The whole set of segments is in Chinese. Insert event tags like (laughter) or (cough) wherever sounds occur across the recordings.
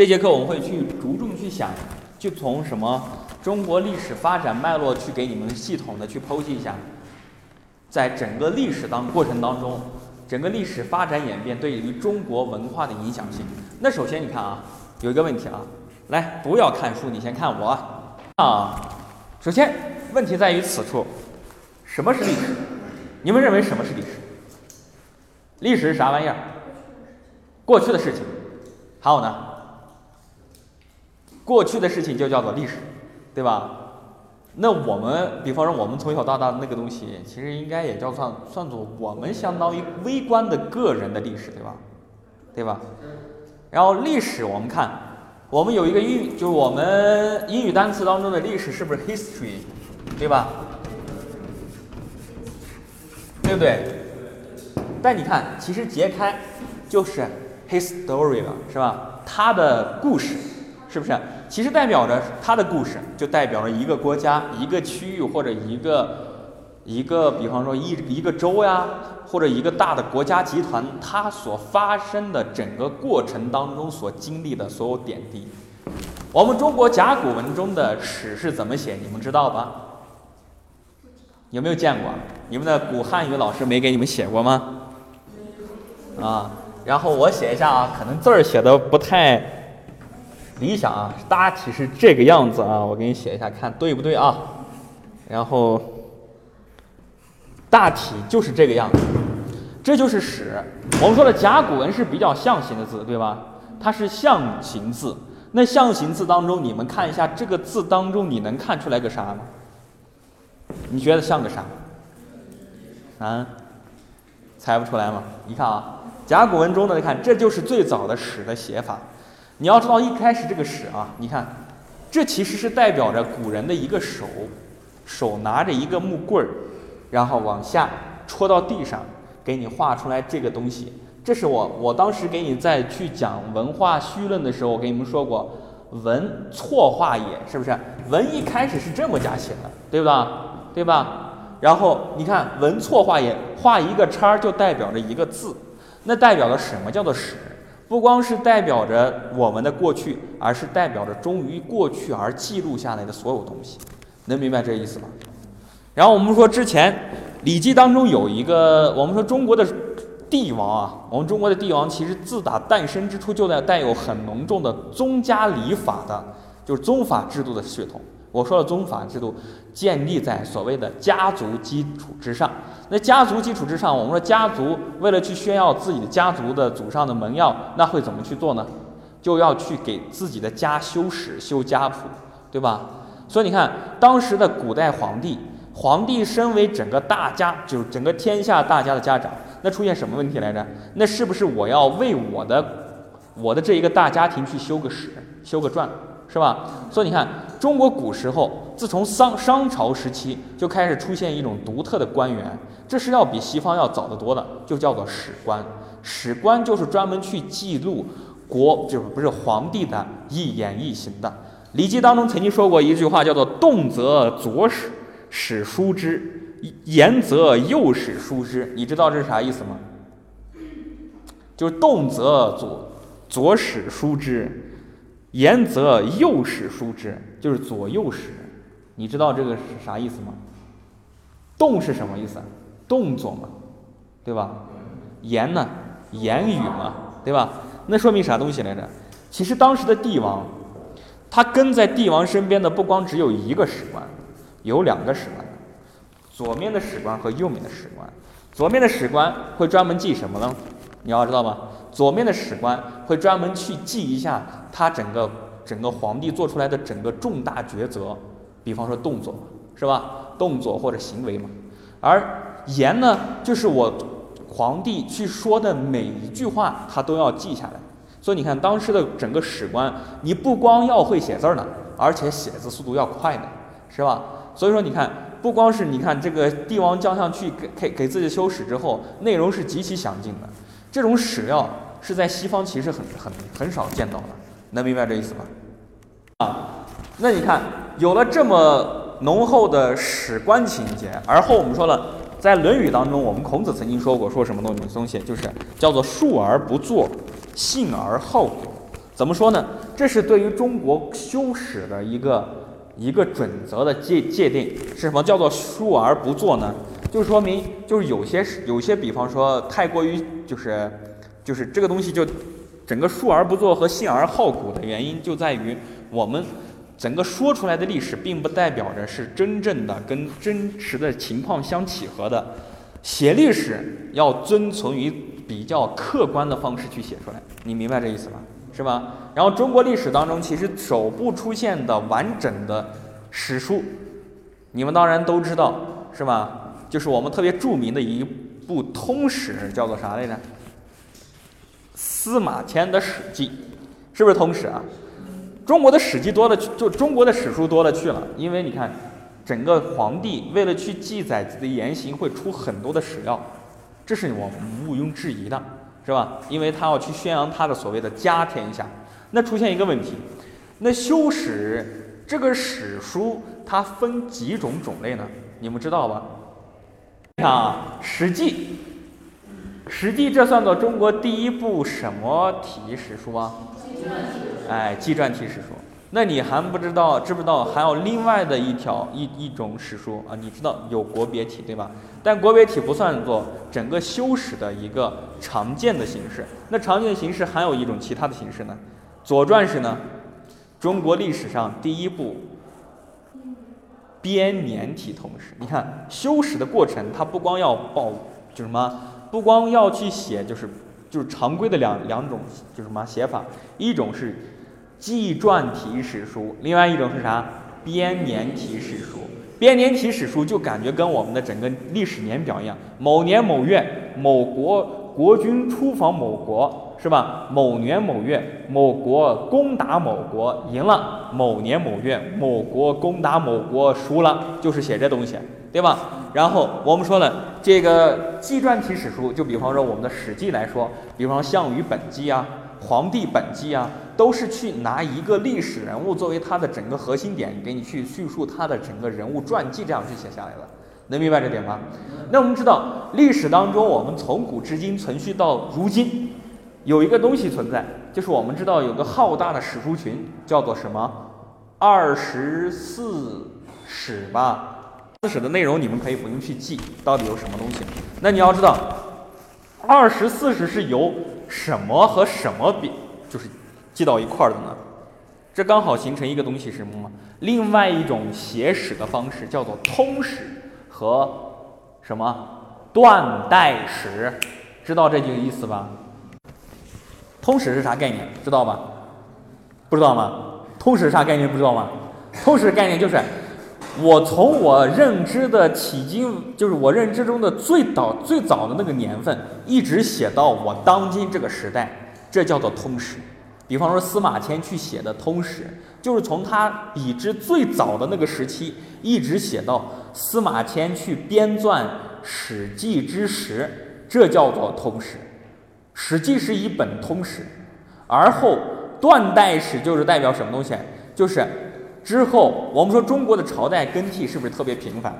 这节课我们会去着重去想，就从什么中国历史发展脉络去给你们系统的去剖析一下，在整个历史当过程当中，整个历史发展演变对于中国文化的影响性。那首先你看啊，有一个问题啊，来不要看书，你先看我啊。首先问题在于此处，什么是历史？你们认为什么是历史？历史是啥玩意儿？过去的事情。还有呢？过去的事情就叫做历史，对吧？那我们，比方说我们从小到大的那个东西，其实应该也叫算算作我们相当于微观的个人的历史，对吧？对吧？然后历史，我们看，我们有一个英语，就是我们英语单词当中的历史是不是 history，对吧？对不对？但你看，其实揭开就是 history 了，是吧？它的故事。是不是？其实代表着它的故事，就代表着一个国家、一个区域或者一个一个，比方说一一个州呀，或者一个大的国家集团，它所发生的整个过程当中所经历的所有点滴。我们中国甲骨文中的史是怎么写？你们知道吧？有没有见过？你们的古汉语老师没给你们写过吗？啊，然后我写一下啊，可能字儿写的不太。理想啊，大体是这个样子啊，我给你写一下，看对不对啊？然后大体就是这个样子，这就是史。我们说的甲骨文是比较象形的字，对吧？它是象形字。那象形字当中，你们看一下这个字当中，你能看出来个啥吗？你觉得像个啥？啊？猜不出来吗？你看啊，甲骨文中的，你看这就是最早的史的写法。你要知道，一开始这个史啊，你看，这其实是代表着古人的一个手，手拿着一个木棍儿，然后往下戳到地上，给你画出来这个东西。这是我我当时给你在去讲文化绪论的时候，我给你们说过，文错画也，是不是？文一开始是这么加写的，对吧？对吧？然后你看文错画也，画一个叉儿就代表着一个字，那代表了什么叫做史？不光是代表着我们的过去，而是代表着忠于过去而记录下来的所有东西，能明白这意思吗？然后我们说之前《礼记》当中有一个，我们说中国的帝王啊，我们中国的帝王其实自打诞生之初就在带有很浓重的宗家礼法的，就是宗法制度的血统。我说的宗法制度建立在所谓的家族基础之上。那家族基础之上，我们说家族为了去炫耀自己的家族的祖上的门耀，那会怎么去做呢？就要去给自己的家修史、修家谱，对吧？所以你看，当时的古代皇帝，皇帝身为整个大家，就是整个天下大家的家长，那出现什么问题来着？那是不是我要为我的我的这一个大家庭去修个史、修个传，是吧？所以你看，中国古时候，自从商商朝时期就开始出现一种独特的官员。这是要比西方要早得多的，就叫做史官。史官就是专门去记录国，就是不是皇帝的一言一行的。《礼记》当中曾经说过一句话，叫做“动则左史史书之，言则右史书之”。你知道这是啥意思吗？就是动则左左史书之，言则右史书之，就是左右史。你知道这个是啥意思吗？动是什么意思？动作嘛，对吧？言呢，言语嘛，对吧？那说明啥东西来着？其实当时的帝王，他跟在帝王身边的不光只有一个史官，有两个史官，左面的史官和右面的史官。左面的史官会专门记什么呢？你要知道吗？左面的史官会专门去记一下他整个整个皇帝做出来的整个重大抉择，比方说动作，是吧？动作或者行为嘛，而。言呢，就是我皇帝去说的每一句话，他都要记下来。所以你看，当时的整个史官，你不光要会写字儿呢，而且写字速度要快呢，是吧？所以说，你看，不光是你看这个帝王将相去给给给自己修史之后，内容是极其详尽的。这种史料是在西方其实很很很少见到的，能明白这意思吧？啊，那你看，有了这么浓厚的史官情节，而后我们说了。在《论语》当中，我们孔子曾经说过，说什么东西？东西就是叫做述而不作，信而好怎么说呢？这是对于中国修史的一个一个准则的界界定，是什么叫做述而不作呢？就说明就是有些有些，比方说太过于就是就是这个东西就整个述而不作和信而好古的原因就在于我们整个说出来的历史并不代表着是真正的跟真实的情况相契合的。写历史要遵从于比较客观的方式去写出来，你明白这意思吗？是吧？然后中国历史当中，其实首部出现的完整的史书，你们当然都知道，是吧？就是我们特别著名的一部通史，叫做啥来着？司马迁的《史记》，是不是通史啊？中国的史记多了，就中国的史书多了去了，因为你看，整个皇帝为了去记载自己的言行，会出很多的史料，这是我们毋庸置疑的。是吧？因为他要去宣扬他的所谓的家天下，那出现一个问题，那修史这个史书它分几种种类呢？你们知道吧？你看啊，《史记》，《实际》这算作中国第一部什么体史书啊？哎，纪传体史书。那你还不知道，知不知道还有另外的一条一一种史书啊？你知道有国别体对吧？但国别体不算作整个修史的一个常见的形式。那常见的形式还有一种其他的形式呢？《左传》是呢，中国历史上第一部编年体通史。你看修史的过程，它不光要报，就什么，不光要去写，就是就是常规的两两种，就什么写法，一种是。纪传体史书，另外一种是啥？编年体史书。编年体史书就感觉跟我们的整个历史年表一样，某年某月，某国国君出访某国，是吧？某年某月，某国攻打某国，赢了；某年某月，某国攻打某国，输了，就是写这东西，对吧？然后我们说了，这个纪传体史书，就比方说我们的《史记》来说，比方《项羽本纪》啊。黄帝本纪啊，都是去拿一个历史人物作为他的整个核心点，给你去叙述他的整个人物传记，这样去写下来的，能明白这点吗？那我们知道，历史当中，我们从古至今存续到如今，有一个东西存在，就是我们知道有个浩大的史书群，叫做什么？二十四史吧。四史的内容你们可以不用去记，到底有什么东西？那你要知道，二十四史是由。什么和什么比，就是记到一块儿的呢？这刚好形成一个东西是什么吗？另外一种写史的方式叫做通史和什么断代史，知道这几个意思吧？通史是啥概念？知道吧？不知道吗？通史啥概念？不知道吗？通史概念就是。我从我认知的起今，就是我认知中的最早最早的那个年份，一直写到我当今这个时代，这叫做通史。比方说司马迁去写的通史，就是从他已知最早的那个时期，一直写到司马迁去编撰《史记》之时，这叫做通史。《史记》是一本通史，而后断代史就是代表什么东西？就是。之后，我们说中国的朝代更替是不是特别频繁，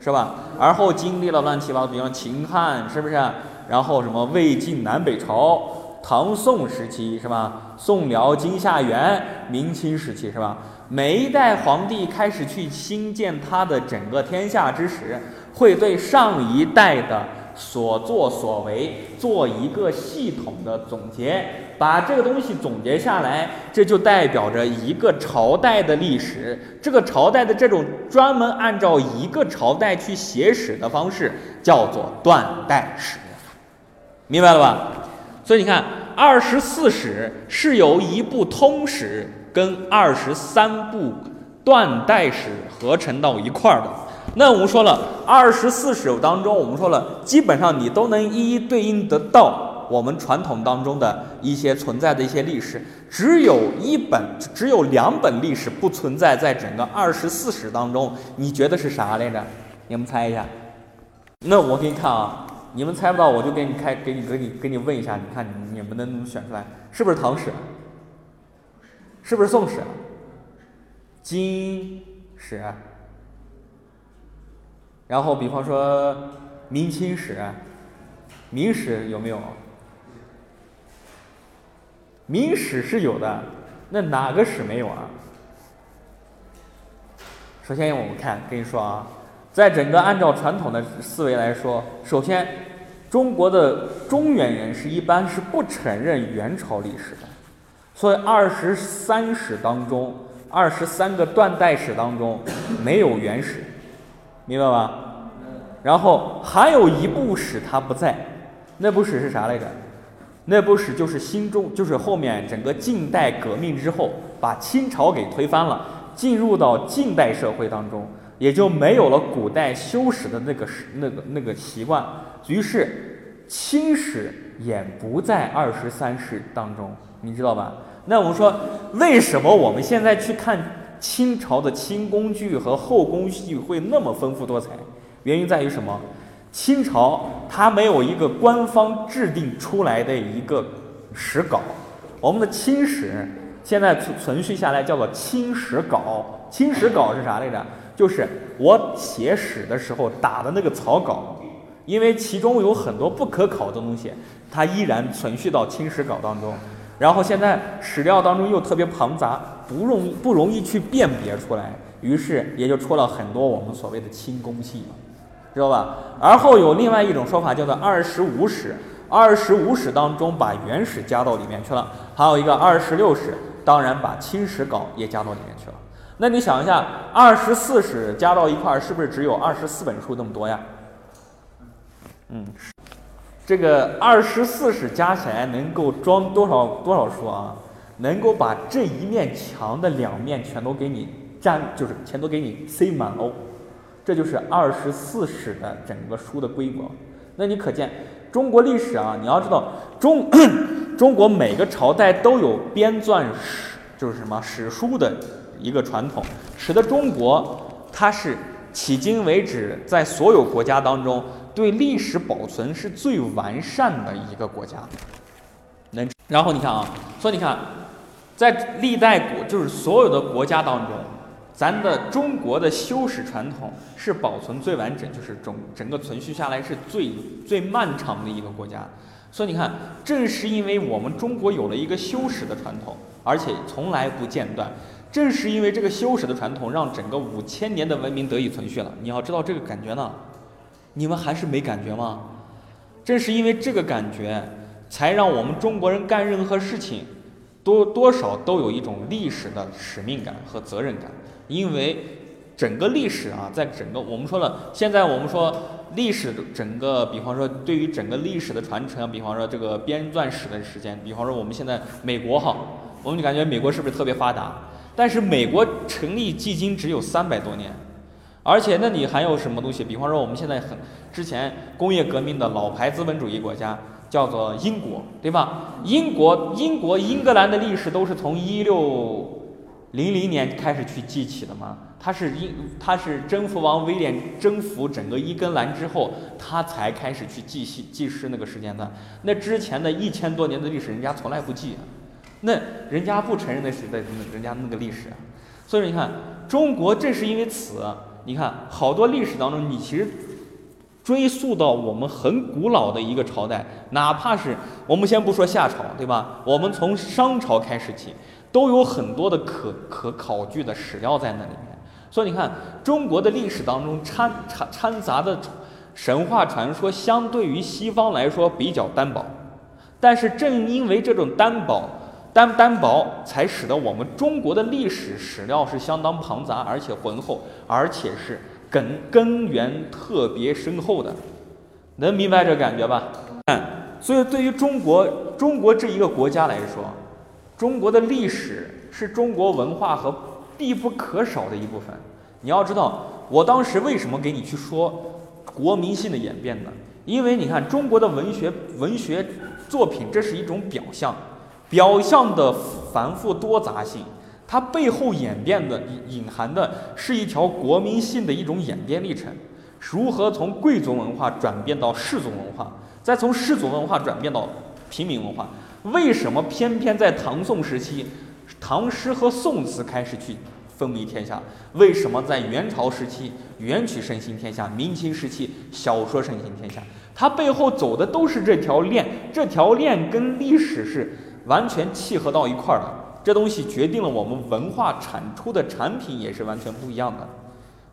是吧？而后经历了乱七八糟，比方秦汉，是不是？然后什么魏晋南北朝、唐宋时期，是吧？宋辽金夏元、明清时期，是吧？每一代皇帝开始去兴建他的整个天下之时，会对上一代的。所作所为做一个系统的总结，把这个东西总结下来，这就代表着一个朝代的历史。这个朝代的这种专门按照一个朝代去写史的方式，叫做断代史，明白了吧？所以你看，二十四史是由一部通史跟二十三部断代史合成到一块儿的。那我们说了，二十四史当中，我们说了，基本上你都能一一对应得到我们传统当中的一些存在的一些历史。只有一本，只有两本历史不存在在整个二十四史当中。你觉得是啥来着？你们猜一下。那我给你看啊，你们猜不到，我就给你开，给你，给你，给你问一下，你看你们能不能选出来，是不是唐史？是不是宋史？金史？然后，比方说明清史、明史有没有？明史是有的，那哪个史没有啊？首先我们看，跟你说啊，在整个按照传统的思维来说，首先中国的中原人是一般是不承认元朝历史的，所以二十三史当中，二十三个断代史当中没有元史，明白吧？然后还有一部史它不在，那部史是啥来着？那部史就是新中，就是后面整个近代革命之后，把清朝给推翻了，进入到近代社会当中，也就没有了古代修史的那个史那个那个习惯，于是清史也不在二十三史当中，你知道吧？那我们说，为什么我们现在去看清朝的清宫剧和后宫剧会那么丰富多彩？原因在于什么？清朝它没有一个官方制定出来的一个史稿，我们的清史现在存存续下来叫做清史稿。清史稿是啥来着？就是我写史的时候打的那个草稿，因为其中有很多不可考的东西，它依然存续到清史稿当中。然后现在史料当中又特别庞杂，不容不容易去辨别出来，于是也就出了很多我们所谓的清宫戏嘛。知道吧？而后有另外一种说法，叫做二十五史。二十五史当中把元史加到里面去了，还有一个二十六史，当然把清史稿也加到里面去了。那你想一下，二十四史加到一块儿，是不是只有二十四本书那么多呀？嗯，这个二十四史加起来能够装多少多少书啊？能够把这一面墙的两面全都给你占，就是全都给你塞满哦。这就是二十四史的整个书的规模，那你可见中国历史啊，你要知道中 (coughs) 中国每个朝代都有编纂史，就是什么史书的一个传统，使得中国它是迄今为止在所有国家当中对历史保存是最完善的一个国家。能，然后你看啊，所以你看，在历代国就是所有的国家当中。咱的中国的修史传统是保存最完整，就是整整个存续下来是最最漫长的一个国家。所以你看，正是因为我们中国有了一个修史的传统，而且从来不间断，正是因为这个修史的传统，让整个五千年的文明得以存续了。你要知道这个感觉呢，你们还是没感觉吗？正是因为这个感觉，才让我们中国人干任何事情，多多少都有一种历史的使命感和责任感。因为整个历史啊，在整个我们说了，现在我们说历史的整个，比方说对于整个历史的传承，比方说这个编纂史的时间，比方说我们现在美国哈，我们就感觉美国是不是特别发达？但是美国成立距今只有三百多年，而且那你还有什么东西？比方说我们现在很之前工业革命的老牌资本主义国家叫做英国，对吧？英国英国英格兰的历史都是从一六。零零年开始去记起的吗？他是英，他是征服王威廉征服整个英格兰之后，他才开始去记系记事那个时间段。那之前的一千多年的历史，人家从来不记，那人家不承认那是在人家那个历史啊。所以说你看，中国正是因为此，你看好多历史当中，你其实追溯到我们很古老的一个朝代，哪怕是我们先不说夏朝，对吧？我们从商朝开始起。都有很多的可可考据的史料在那里面，所以你看中国的历史当中掺掺掺杂的神话传说，相对于西方来说比较单薄，但是正因为这种单薄单单薄，才使得我们中国的历史史料是相当庞杂而且浑厚，而且是根根源特别深厚的，能明白这感觉吧？嗯，所以对于中国中国这一个国家来说。中国的历史是中国文化和必不可少的一部分。你要知道，我当时为什么给你去说国民性的演变呢？因为你看中国的文学文学作品，这是一种表象，表象的繁复多杂性，它背后演变的隐含的是一条国民性的一种演变历程。如何从贵族文化转变到世族文化，再从世族文化转变到平民文化？为什么偏偏在唐宋时期，唐诗和宋词开始去风靡天下？为什么在元朝时期元曲盛行天下，明清时期小说盛行天下？它背后走的都是这条链，这条链跟历史是完全契合到一块儿了。这东西决定了我们文化产出的产品也是完全不一样的。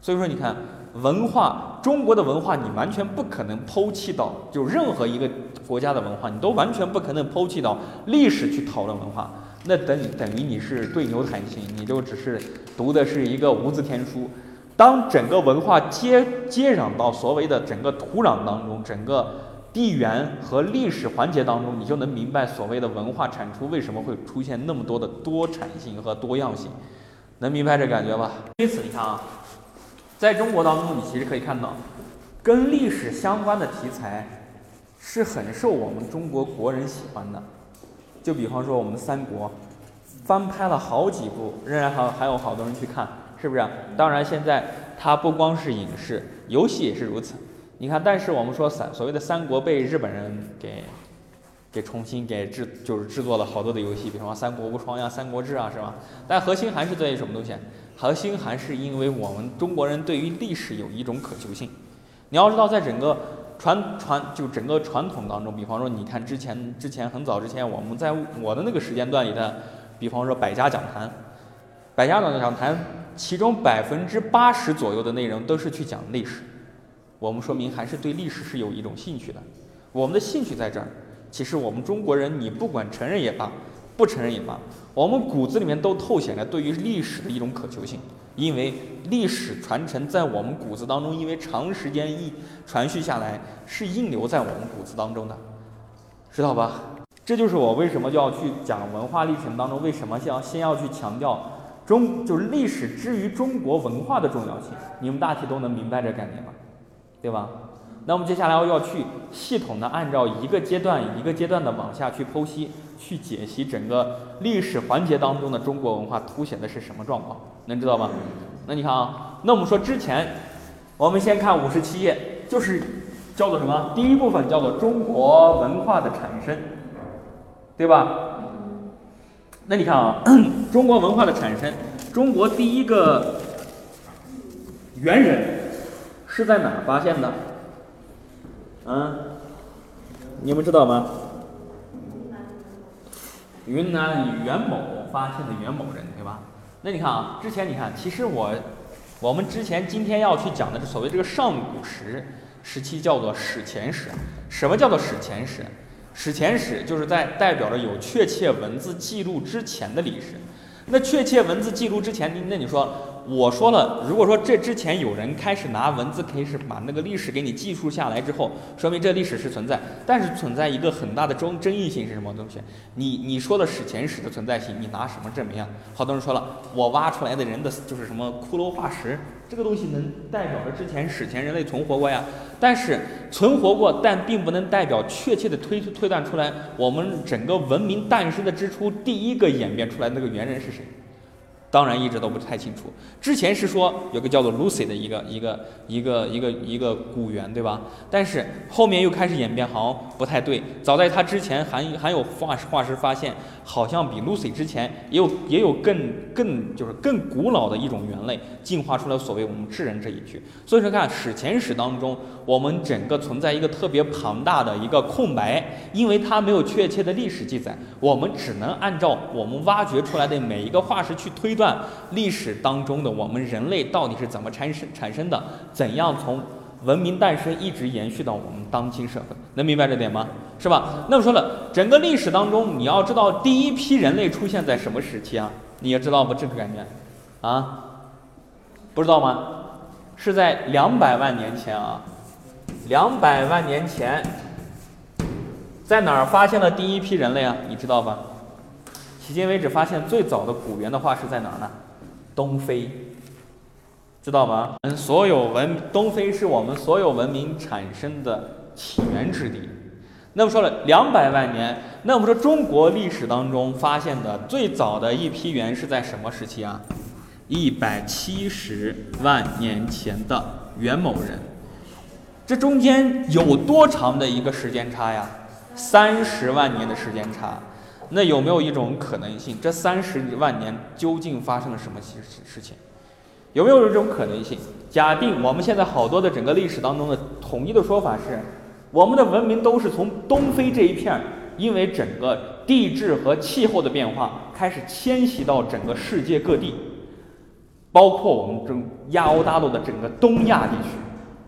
所以说，你看文化，中国的文化，你完全不可能抛弃到，就任何一个国家的文化，你都完全不可能抛弃到历史去讨论文化。那等等于你是对牛弹琴，你就只是读的是一个无字天书。当整个文化接接壤到所谓的整个土壤当中，整个地缘和历史环节当中，你就能明白所谓的文化产出为什么会出现那么多的多产性和多样性。能明白这感觉吧？因此，你看啊。在中国当中，你其实可以看到，跟历史相关的题材是很受我们中国国人喜欢的。就比方说我们三国，翻拍了好几部，仍然还还有好多人去看，是不是？当然，现在它不光是影视，游戏也是如此。你看，但是我们说三所谓的三国被日本人给给重新给制，就是制作了好多的游戏，比方说《三国无双》呀、《三国志》啊，是吧？但核心还是在于什么东西？核心还是因为我们中国人对于历史有一种渴求性。你要知道，在整个传传就整个传统当中，比方说，你看之前之前很早之前，我们在我的那个时间段里的，比方说百家讲坛，百家讲坛，其中百分之八十左右的内容都是去讲历史。我们说明还是对历史是有一种兴趣的。我们的兴趣在这儿。其实我们中国人，你不管承认也罢。不承认也罢，我们骨子里面都透显着对于历史的一种渴求性，因为历史传承在我们骨子当中，因为长时间一传续下来，是印留在我们骨子当中的，知道吧？这就是我为什么就要去讲文化历程当中，为什么要先要去强调中就是历史之于中国文化的重要性，你们大体都能明白这概念吧？对吧？那我们接下来要去系统的按照一个阶段一个阶段的往下去剖析。去解析整个历史环节当中的中国文化凸显的是什么状况，能知道吗？那你看啊，那我们说之前，我们先看五十七页，就是叫做什么？第一部分叫做中国文化的产生，对吧？那你看啊，(clears throat) 中国文化的产生，中国第一个猿人是在哪儿发现的？嗯，你们知道吗？云南元某发现的元某人，对吧？那你看啊，之前你看，其实我，我们之前今天要去讲的，这所谓这个上古时时期叫做史前史。什么叫做史前史？史前史就是在代表着有确切文字记录之前的历史。那确切文字记录之前，那你说？我说了，如果说这之前有人开始拿文字开始把那个历史给你记述下来之后，说明这历史是存在，但是存在一个很大的争争议性是什么东西？你你说的史前史的存在性，你拿什么证明啊？好多人说了，我挖出来的人的就是什么骷髅化石，这个东西能代表着之前史前人类存活过呀？但是存活过，但并不能代表确切的推推断出来我们整个文明诞生的之初第一个演变出来那个猿人是谁。当然一直都不太清楚。之前是说有个叫做 Lucy 的一个一个一个一个一个古猿，对吧？但是后面又开始演变，好像不太对。早在它之前，还还有化石化石发现，好像比 Lucy 之前也有也有更更就是更古老的一种猿类进化出来，所谓我们智人这一句。所以说看史前史当中，我们整个存在一个特别庞大的一个空白，因为它没有确切的历史记载，我们只能按照我们挖掘出来的每一个化石去推。段历史当中的我们人类到底是怎么产生产生的？怎样从文明诞生一直延续到我们当今社会？能明白这点吗？是吧？那么说了，整个历史当中，你要知道第一批人类出现在什么时期啊？你也知道不？这个概念啊？不知道吗？是在两百万年前啊！两百万年前，在哪儿发现了第一批人类啊？你知道吧？迄今为止发现最早的古猿的化石在哪儿呢？东非，知道吗？嗯，所有文东非是我们所有文明产生的起源之地。那么说了两百万年，那么说中国历史当中发现的最早的一批猿是在什么时期啊？一百七十万年前的元某人。这中间有多长的一个时间差呀？三十万年的时间差。那有没有一种可能性？这三十万年究竟发生了什么事事情？有没有这种可能性？假定我们现在好多的整个历史当中的统一的说法是，我们的文明都是从东非这一片，因为整个地质和气候的变化开始迁徙到整个世界各地，包括我们中亚欧大陆的整个东亚地区，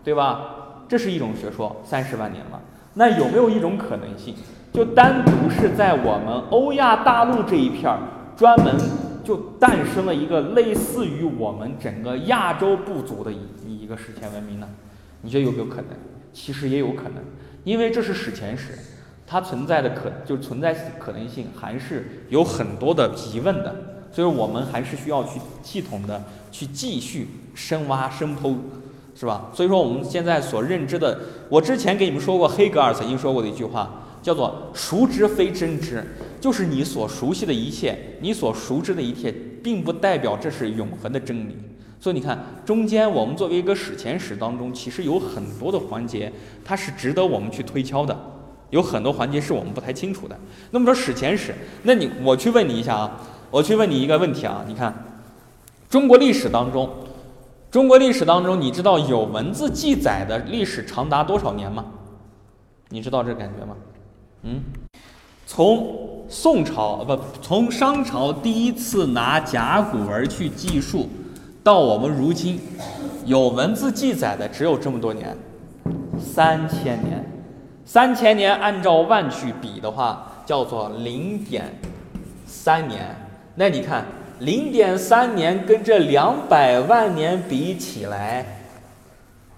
对吧？这是一种学说，三十万年了。那有没有一种可能性，就单独是在我们欧亚大陆这一片儿，专门就诞生了一个类似于我们整个亚洲部族的一一个史前文明呢？你觉得有没有可能？其实也有可能，因为这是史前史，它存在的可就存在可能性还是有很多的疑问的，所以我们还是需要去系统的去继续深挖深剖。是吧？所以说我们现在所认知的，我之前给你们说过，黑格尔曾经说过的一句话，叫做“熟知非真知”，就是你所熟悉的一切，你所熟知的一切，并不代表这是永恒的真理。所以你看，中间我们作为一个史前史当中，其实有很多的环节，它是值得我们去推敲的，有很多环节是我们不太清楚的。那么说史前史，那你我去问你一下啊，我去问你一个问题啊，你看，中国历史当中。中国历史当中，你知道有文字记载的历史长达多少年吗？你知道这感觉吗？嗯，从宋朝不，从商朝第一次拿甲骨文去计数，到我们如今有文字记载的只有这么多年，三千年。三千年按照万去比的话，叫做零点三年。那你看。零点三年跟这两百万年比起来，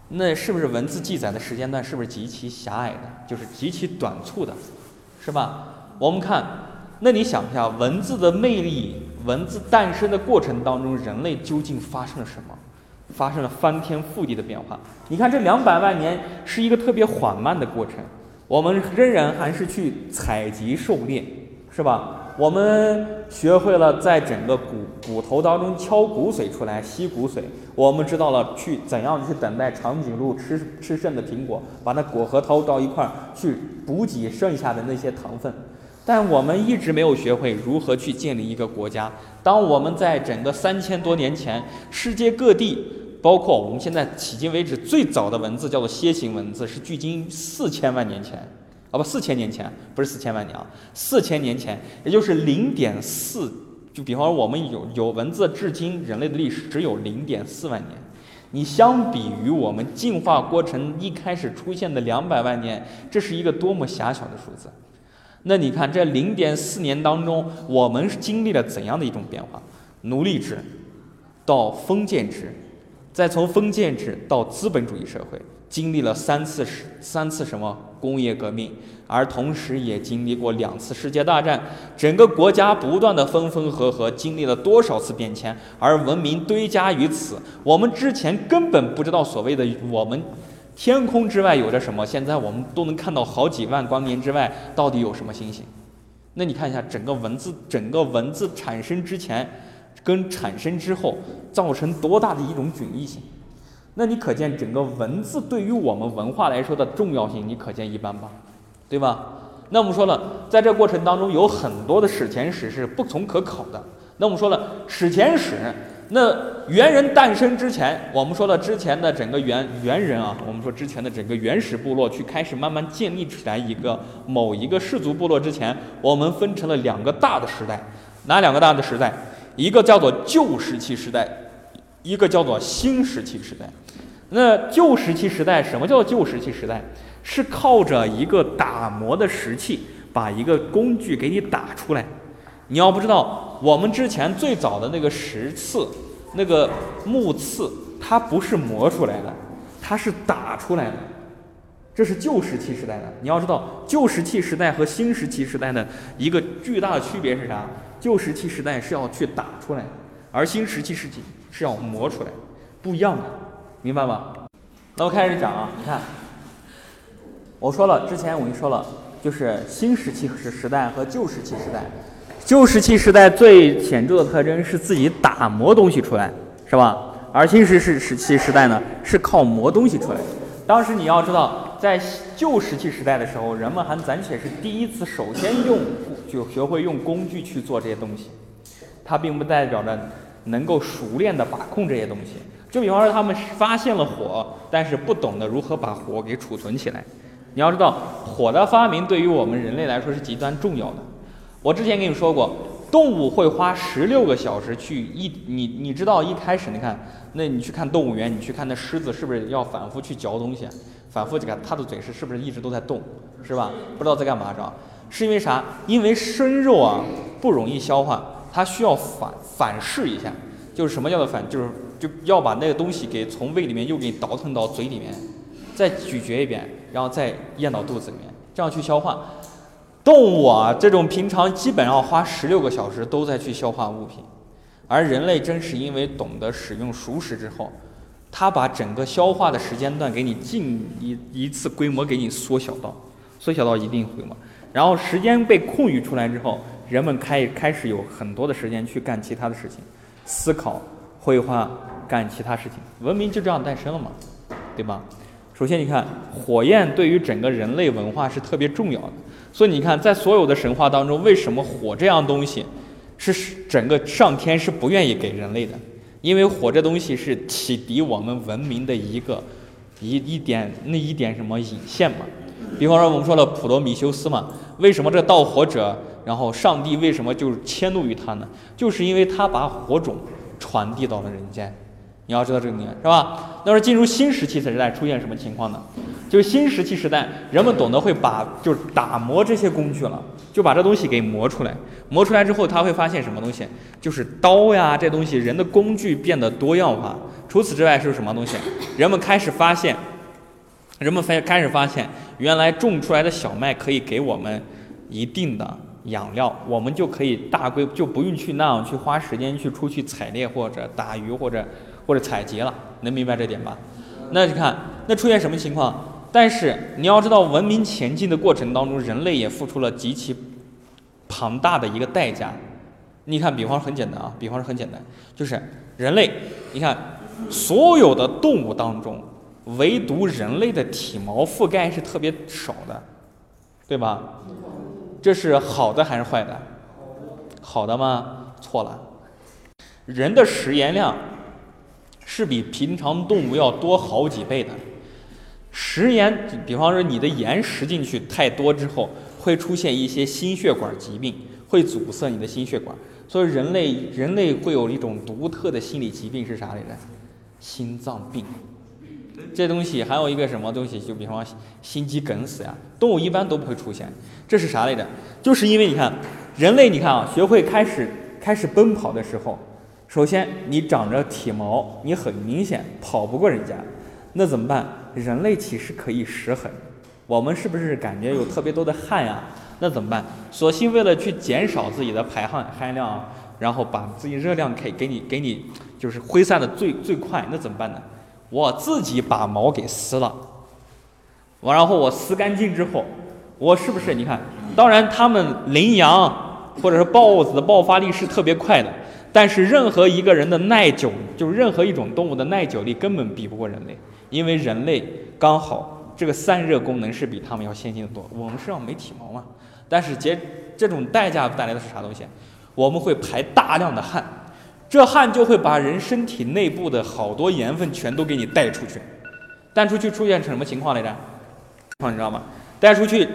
那是不是文字记载的时间段是不是极其狭隘的？就是极其短促的，是吧？我们看，那你想一下，文字的魅力，文字诞生的过程当中，人类究竟发生了什么？发生了翻天覆地的变化。你看，这两百万年是一个特别缓慢的过程，我们仍然还是去采集狩猎，是吧？我们学会了在整个骨骨头当中敲骨髓出来，吸骨髓。我们知道了去怎样去等待长颈鹿吃吃剩的苹果，把那果核掏到一块儿去补给剩下的那些糖分。但我们一直没有学会如何去建立一个国家。当我们在整个三千多年前，世界各地，包括我们现在迄今为止最早的文字叫做楔形文字，是距今四千万年前。啊不，四千年前不是四千万年啊，四千年前，也就是零点四，就比方说我们有有文字，至今人类的历史只有零点四万年。你相比于我们进化过程一开始出现的两百万年，这是一个多么狭小的数字。那你看这零点四年当中，我们经历了怎样的一种变化？奴隶制，到封建制，再从封建制到资本主义社会。经历了三次世三次什么工业革命，而同时也经历过两次世界大战，整个国家不断的分分合合，经历了多少次变迁，而文明堆加于此，我们之前根本不知道所谓的我们天空之外有着什么，现在我们都能看到好几万光年之外到底有什么星星。那你看一下整个文字，整个文字产生之前跟产生之后造成多大的一种迥异性。那你可见整个文字对于我们文化来说的重要性，你可见一斑吧，对吧？那我们说了，在这过程当中有很多的史前史是不从可考的。那我们说了，史前史，那猿人诞生之前，我们说了之前的整个猿猿人啊，我们说之前的整个原始部落去开始慢慢建立起来一个某一个氏族部落之前，我们分成了两个大的时代，哪两个大的时代？一个叫做旧石器时代，一个叫做新石器时代。那旧石器时代，什么叫旧石器时代？是靠着一个打磨的石器，把一个工具给你打出来。你要不知道，我们之前最早的那个石刺，那个木刺，它不是磨出来的，它是打出来的。这是旧石器时代的。你要知道，旧石器时代和新石器时代的一个巨大的区别是啥？旧石器时代是要去打出来，而新石器时期是要磨出来，不一样的。明白吗？那我开始讲啊，你看，我说了，之前我跟你说了，就是新石器时时代和旧石器时代。旧石器时代最显著的特征是自己打磨东西出来，是吧？而新石器石器时代呢，是靠磨东西出来。当时你要知道，在旧石器时代的时候，人们还暂且是第一次首先用就学会用工具去做这些东西，它并不代表着能够熟练的把控这些东西。就比方说，他们发现了火，但是不懂得如何把火给储存起来。你要知道，火的发明对于我们人类来说是极端重要的。我之前跟你说过，动物会花十六个小时去一你你知道一开始你看，那你去看动物园，你去看那狮子是不是要反复去嚼东西，反复这个它的嘴是是不是一直都在动，是吧？不知道在干嘛是吧？是因为啥？因为生肉啊不容易消化，它需要反反噬一下，就是什么叫做反？就是就要把那个东西给从胃里面又给倒腾到嘴里面，再咀嚼一遍，然后再咽到肚子里面，这样去消化。动物啊，这种平常基本上花十六个小时都在去消化物品，而人类正是因为懂得使用熟食之后，它把整个消化的时间段给你进一一次规模给你缩小到缩小到一定规模，然后时间被空余出来之后，人们开开始有很多的时间去干其他的事情，思考、绘画、干其他事情，文明就这样诞生了嘛，对吧？首先你看，火焰对于整个人类文化是特别重要的。所以你看，在所有的神话当中，为什么火这样东西是整个上天是不愿意给人类的？因为火这东西是启迪我们文明的一个一一点那一点什么引线嘛。比方说，我们说了普罗米修斯嘛，为什么这盗火者，然后上帝为什么就迁怒于他呢？就是因为他把火种传递到了人间。你要知道这个点是吧？那说进入新石器时代出现什么情况呢？就是新石器时代，人们懂得会把就是打磨这些工具了，就把这东西给磨出来。磨出来之后，他会发现什么东西？就是刀呀，这东西人的工具变得多样化。除此之外是什么东西？人们开始发现，人们发开始发现，原来种出来的小麦可以给我们一定的养料，我们就可以大规就不用去那样去花时间去出去采猎或者打鱼或者。或者采集了，能明白这点吧？那你看，那出现什么情况？但是你要知道，文明前进的过程当中，人类也付出了极其庞大的一个代价。你看，比方说很简单啊，比方说很简单，就是人类，你看，所有的动物当中，唯独人类的体毛覆盖是特别少的，对吧？这是好的还是坏的？好的吗？错了，人的食盐量。是比平常动物要多好几倍的。食盐，比方说你的盐食进去太多之后，会出现一些心血管疾病，会阻塞你的心血管。所以人类人类会有一种独特的心理疾病是啥来着？心脏病。这东西还有一个什么东西？就比方心肌梗死呀，动物一般都不会出现。这是啥来着？就是因为你看人类，你看啊，学会开始开始奔跑的时候。首先，你长着体毛，你很明显跑不过人家，那怎么办？人类其实可以失衡，我们是不是感觉有特别多的汗呀？那怎么办？索性为了去减少自己的排汗含量，然后把自己热量可以给你给你就是挥散的最最快，那怎么办呢？我自己把毛给撕了，完然后我撕干净之后，我是不是你看？当然，他们羚羊或者是豹子的爆发力是特别快的。但是任何一个人的耐久，就是任何一种动物的耐久力根本比不过人类，因为人类刚好这个散热功能是比他们要先进的多。我们身上没体毛嘛，但是结这种代价带来的是啥东西？我们会排大量的汗，这汗就会把人身体内部的好多盐分全都给你带出去，带出去出现成什么情况来着？你知道吗？带出去，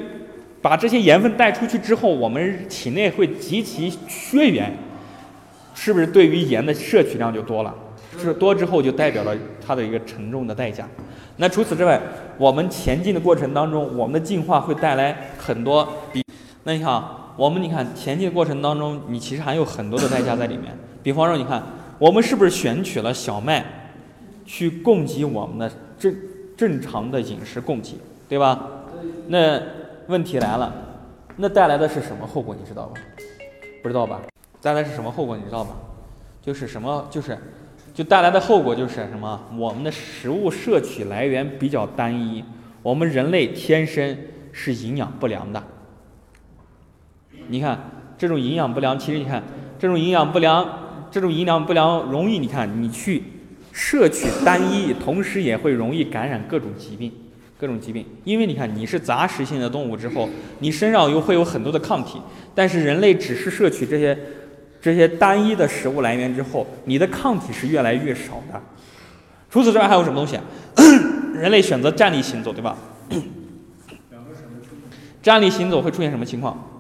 把这些盐分带出去之后，我们体内会极其缺盐。是不是对于盐的摄取量就多了？是多之后就代表了它的一个沉重的代价。那除此之外，我们前进的过程当中，我们的进化会带来很多比。那你看，我们你看前进的过程当中，你其实还有很多的代价在里面。比方说，你看我们是不是选取了小麦，去供给我们的正正常的饮食供给，对吧？那问题来了，那带来的是什么后果？你知道吧？不知道吧？带来是什么后果你知道吧？就是什么就是，就带来的后果就是什么？我们的食物摄取来源比较单一，我们人类天生是营养不良的。你看这种营养不良，其实你看这种营养不良，这种营养不良容易你看你去摄取单一，同时也会容易感染各种疾病，各种疾病。因为你看你是杂食性的动物之后，你身上又会有很多的抗体，但是人类只是摄取这些。这些单一的食物来源之后，你的抗体是越来越少的。除此之外还有什么东西？人类选择站立行走，对吧？站立行走会出现什么情况？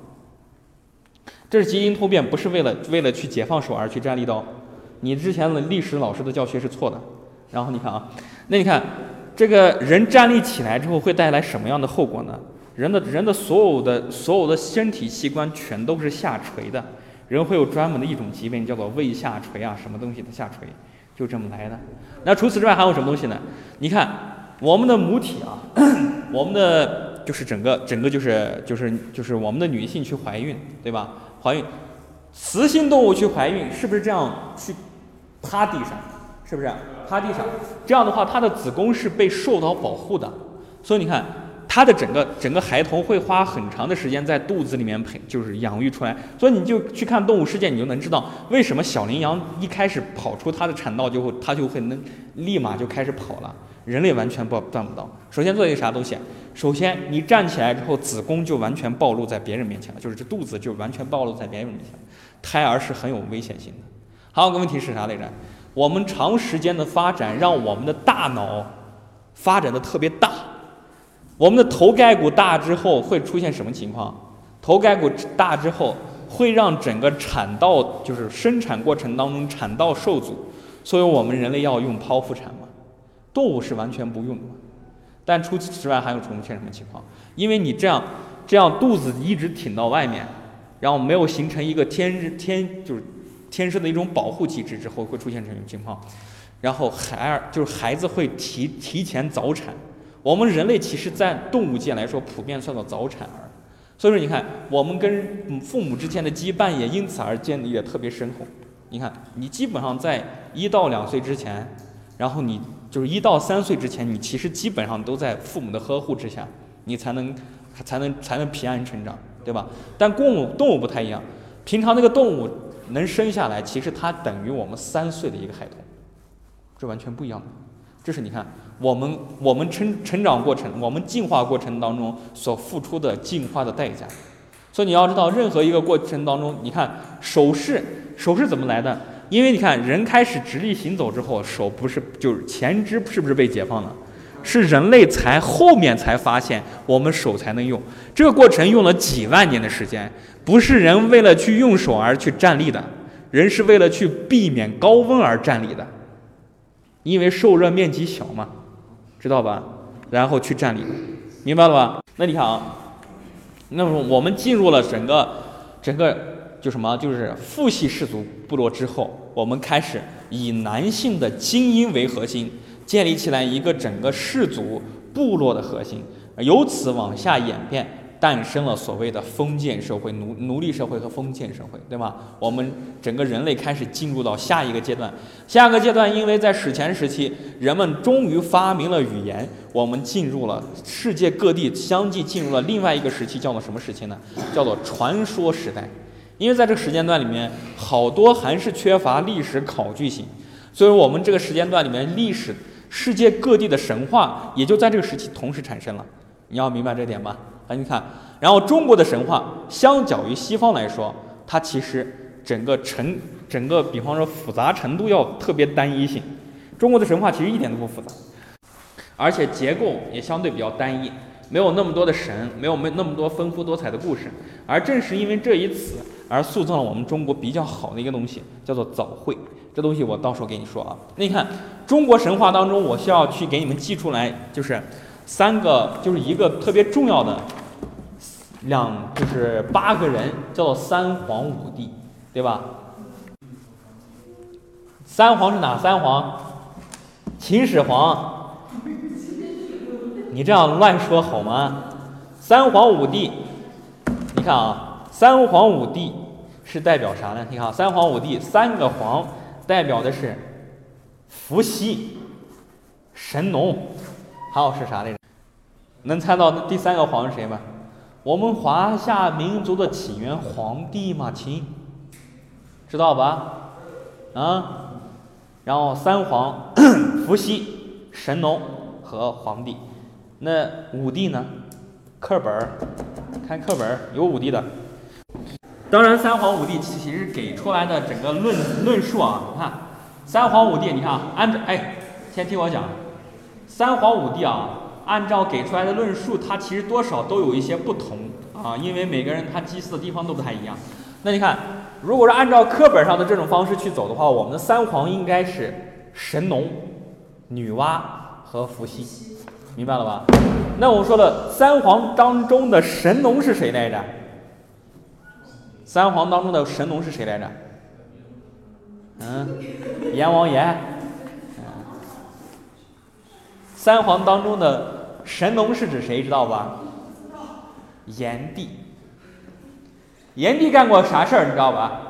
这是基因突变，不是为了为了去解放手而去站立刀。你之前的历史老师的教学是错的。然后你看啊，那你看这个人站立起来之后会带来什么样的后果呢？人的人的所有的所有的身体器官全都是下垂的，人会有专门的一种疾病叫做胃下垂啊，什么东西的下垂，就这么来的。那除此之外还有什么东西呢？你看我们的母体啊，(clears throat) 我们的就是整个整个就是就是就是我们的女性去怀孕，对吧？怀孕，雌性动物去怀孕是不是这样去趴地上？是不是趴地上？这样的话，它的子宫是被受到保护的。所以你看，它的整个整个孩童会花很长的时间在肚子里面培，就是养育出来。所以你就去看《动物世界》，你就能知道为什么小羚羊一开始跑出它的产道就会，它就会能立马就开始跑了。人类完全不办不到。首先做一个啥东西？首先你站起来之后，子宫就完全暴露在别人面前了，就是这肚子就完全暴露在别人面前，胎儿是很有危险性的。还有个问题是啥来着？我们长时间的发展让我们的大脑发展的特别大，我们的头盖骨大之后会出现什么情况？头盖骨大之后会让整个产道就是生产过程当中产道受阻，所以我们人类要用剖腹产？动物是完全不用的，但除此之外还有出现什么情况？因为你这样这样肚子一直挺到外面，然后没有形成一个天天就是。天生的一种保护机制之后会出现这种情况，然后孩儿就是孩子会提提前早产。我们人类其实，在动物界来说，普遍算作早产儿。所以说，你看我们跟父母之间的羁绊也因此而建立的特别深厚。你看，你基本上在一到两岁之前，然后你就是一到三岁之前，你其实基本上都在父母的呵护之下，你才能才能才能平安成长，对吧？但动物动物不太一样，平常那个动物。能生下来，其实它等于我们三岁的一个孩童，这完全不一样的。这是你看，我们我们成成长过程，我们进化过程当中所付出的进化的代价。所以你要知道，任何一个过程当中，你看手势，手势怎么来的？因为你看人开始直立行走之后，手不是就是前肢是不是被解放了？是人类才后面才发现我们手才能用，这个过程用了几万年的时间。不是人为了去用手而去站立的，人是为了去避免高温而站立的，因为受热面积小嘛，知道吧？然后去站立，明白了吧？那你看啊，那么我们进入了整个整个就什么，就是父系氏族部落之后，我们开始以男性的精英为核心，建立起来一个整个氏族部落的核心，由此往下演变。诞生了所谓的封建社会、奴奴隶社会和封建社会，对吗？我们整个人类开始进入到下一个阶段。下一个阶段，因为在史前时期，人们终于发明了语言，我们进入了世界各地，相继进入了另外一个时期，叫做什么时期呢？叫做传说时代。因为在这个时间段里面，好多还是缺乏历史考据性，所以我们这个时间段里面，历史世界各地的神话也就在这个时期同时产生了。你要明白这点吧。那你看，然后中国的神话相较于西方来说，它其实整个成整个，比方说复杂程度要特别单一性。中国的神话其实一点都不复杂，而且结构也相对比较单一，没有那么多的神，没有没那么多丰富多彩的故事。而正是因为这一次，而塑造了我们中国比较好的一个东西，叫做早会。这东西我到时候给你说啊。那你看，中国神话当中，我需要去给你们记出来，就是三个，就是一个特别重要的。两就是八个人，叫做三皇五帝，对吧？三皇是哪三皇？秦始皇。你这样乱说好吗？三皇五帝，你看啊，三皇五帝是代表啥呢？你看，三皇五帝三个皇代表的是伏羲、神农，还有是啥来着？能猜到第三个皇是谁吗？我们华夏民族的起源，皇帝嘛，秦，知道吧？啊，然后三皇，(coughs) 伏羲、神农和皇帝。那五帝呢？课本儿，看课本儿有五帝的。当然，三皇五帝其实给出来的整个论论述啊，你看，三皇五帝，你看，按照哎，先听我讲，三皇五帝啊。按照给出来的论述，它其实多少都有一些不同啊，因为每个人他祭祀的地方都不太一样。那你看，如果是按照课本上的这种方式去走的话，我们的三皇应该是神农、女娲和伏羲，明白了吧？那我们说了，三皇当中的神农是谁来着？三皇当中的神农是谁来着？嗯，阎王爷。三皇当中的神农是指谁？知道吧？炎帝。炎帝干过啥事儿？你知道吧？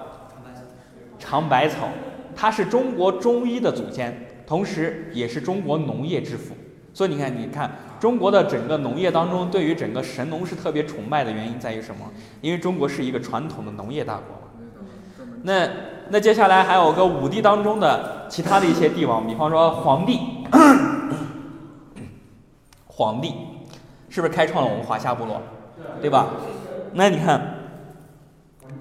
尝百草。他是中国中医的祖先，同时也是中国农业之父。所以你看，你看中国的整个农业当中，对于整个神农是特别崇拜的原因在于什么？因为中国是一个传统的农业大国。那那接下来还有个五帝当中的其他的一些帝王，比方说黄帝，(clears throat) 黄帝是不是开创了我们华夏部落？对吧？那你看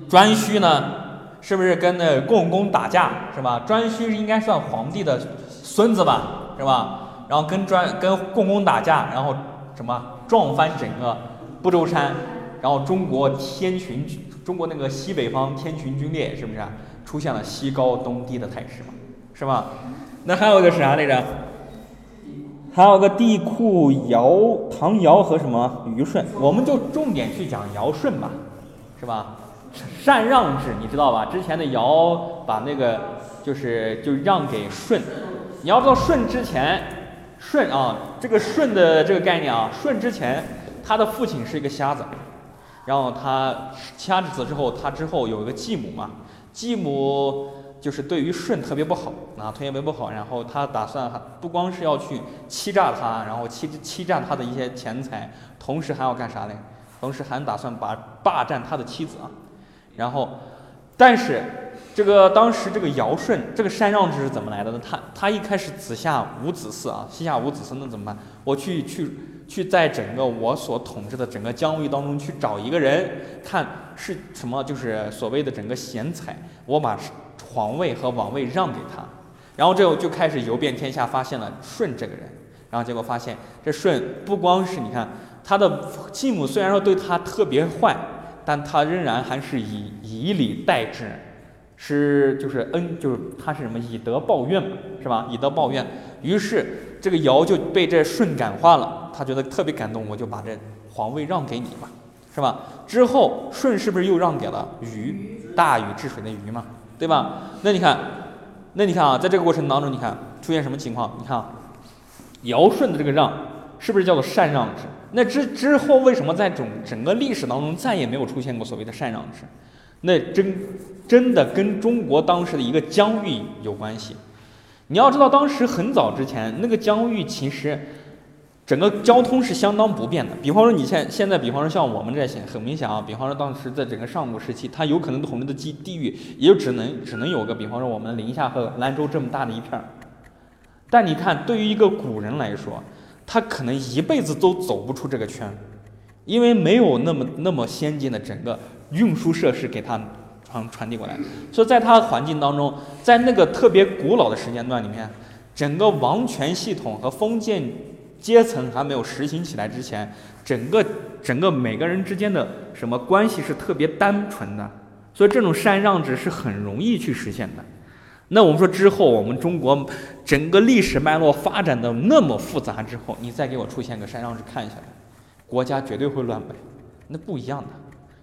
颛顼呢，是不是跟那共工打架？是吧？颛顼应该算黄帝的孙子吧？是吧？然后跟专跟共工打架，然后什么撞翻整个不周山，然后中国天群，中国那个西北方天群军裂，是不是出现了西高东低的态势嘛？是吧？那还有一个是啥来着？还有个帝喾尧，唐尧和什么虞舜，我们就重点去讲尧舜吧，是吧？禅让制你知道吧？之前的尧把那个就是就让给舜，你要知道舜之前。舜啊，这个舜的这个概念啊，舜之前他的父亲是一个瞎子，然后他掐子之后，他之后有一个继母嘛，继母就是对于舜特别不好啊，特别不好，然后他打算不光是要去欺诈他，然后欺欺诈他的一些钱财，同时还要干啥嘞？同时还打算把霸占他的妻子啊，然后，但是。这个当时这个尧舜这个禅让制是怎么来的呢？他他一开始子夏无子嗣啊，膝下无子嗣，那怎么办？我去去去，在整个我所统治的整个疆域当中去找一个人，看是什么，就是所谓的整个贤才，我把皇位和王位让给他，然后这就开始游遍天下，发现了舜这个人，然后结果发现这舜不光是你看他的继母虽然说对他特别坏，但他仍然还是以以礼待之。是，就是恩，就是他是什么以德报怨嘛，是吧？以德报怨，于是这个尧就被这舜感化了，他觉得特别感动，我就把这皇位让给你吧，是吧？之后舜是不是又让给了禹，大禹治水的禹嘛，对吧？那你看，那你看啊，在这个过程当中，你看出现什么情况？你看，尧舜的这个让，是不是叫做禅让制？那之之后为什么在整整个历史当中再也没有出现过所谓的禅让制？那真真的跟中国当时的一个疆域有关系。你要知道，当时很早之前，那个疆域其实整个交通是相当不便的。比方说，你现现在，比方说像我们这些，很明显啊。比方说，当时在整个上古时期，它有可能统治的地地域，也就只能只能有个，比方说我们宁夏和兰州这么大的一片儿。但你看，对于一个古人来说，他可能一辈子都走不出这个圈，因为没有那么那么先进的整个。运输设施给他传传递过来，所以在他的环境当中，在那个特别古老的时间段里面，整个王权系统和封建阶层还没有实行起来之前，整个整个每个人之间的什么关系是特别单纯的，所以这种禅让制是很容易去实现的。那我们说之后，我们中国整个历史脉络发展的那么复杂之后，你再给我出现个禅让制看一下，国家绝对会乱败，那不一样的。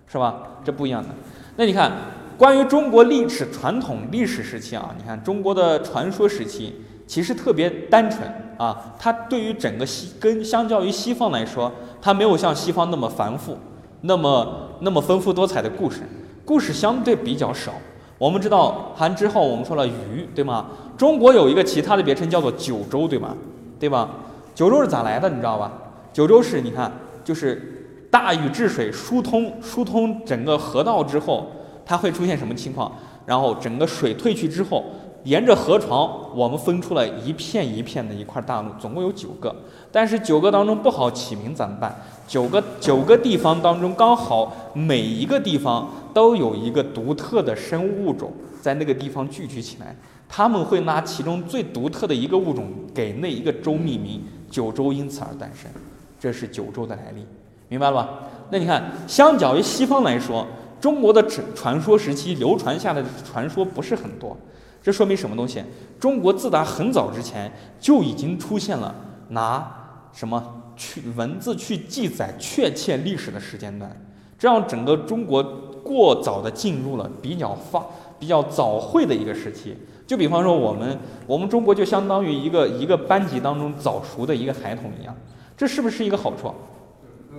是吧？这不一样的。那你看，关于中国历史传统历史时期啊，你看中国的传说时期其实特别单纯啊。它对于整个西跟相较于西方来说，它没有像西方那么繁复，那么那么丰富多彩的故事，故事相对比较少。我们知道，韩之后我们说了禹，对吗？中国有一个其他的别称叫做九州，对吗？对吧？九州是咋来的？你知道吧？九州是你看就是。大禹治水疏通疏通整个河道之后，它会出现什么情况？然后整个水退去之后，沿着河床，我们分出了一片一片的一块大陆，总共有九个。但是九个当中不好起名，怎么办？九个九个地方当中，刚好每一个地方都有一个独特的生物物种在那个地方聚集起来，他们会拿其中最独特的一个物种给那一个州命名，九州因此而诞生。这是九州的来历。明白了吧？那你看，相较于西方来说，中国的传传说时期流传下来的传说不是很多，这说明什么东西？中国自打很早之前就已经出现了拿什么去文字去记载确切历史的时间段，这样整个中国过早的进入了比较发比较早会的一个时期。就比方说我们我们中国就相当于一个一个班级当中早熟的一个孩童一样，这是不是一个好处？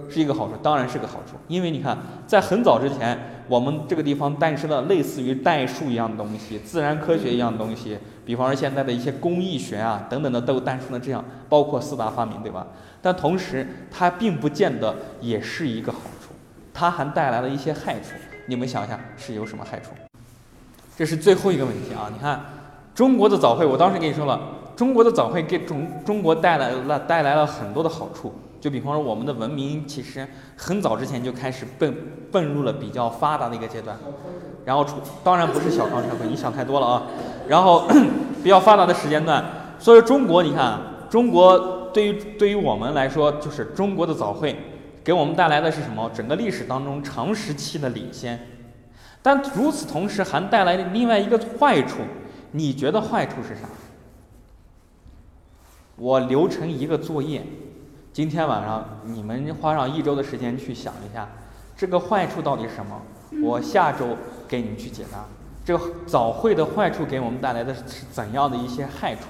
是一个好处，当然是个好处，因为你看，在很早之前，我们这个地方诞生了类似于代数一样的东西，自然科学一样的东西，比方说现在的一些工艺学啊等等的都诞生了这样，包括四大发明，对吧？但同时，它并不见得也是一个好处，它还带来了一些害处。你们想一下，是有什么害处？这是最后一个问题啊！你看，中国的早会，我当时跟你说了，中国的早会给中中国带来了带来了很多的好处。就比方说，我们的文明其实很早之前就开始奔奔入了比较发达的一个阶段，然后出当然不是小康社会，你想太多了啊。然后 (clears throat) 比较发达的时间段，所以中国你看，中国对于对于我们来说，就是中国的早会给我们带来的是什么？整个历史当中长时期的领先，但如此同时还带来另外一个坏处，你觉得坏处是啥？我留成一个作业。今天晚上你们花上一周的时间去想一下，这个坏处到底是什么？我下周给你们去解答。这个早会的坏处给我们带来的是怎样的一些害处？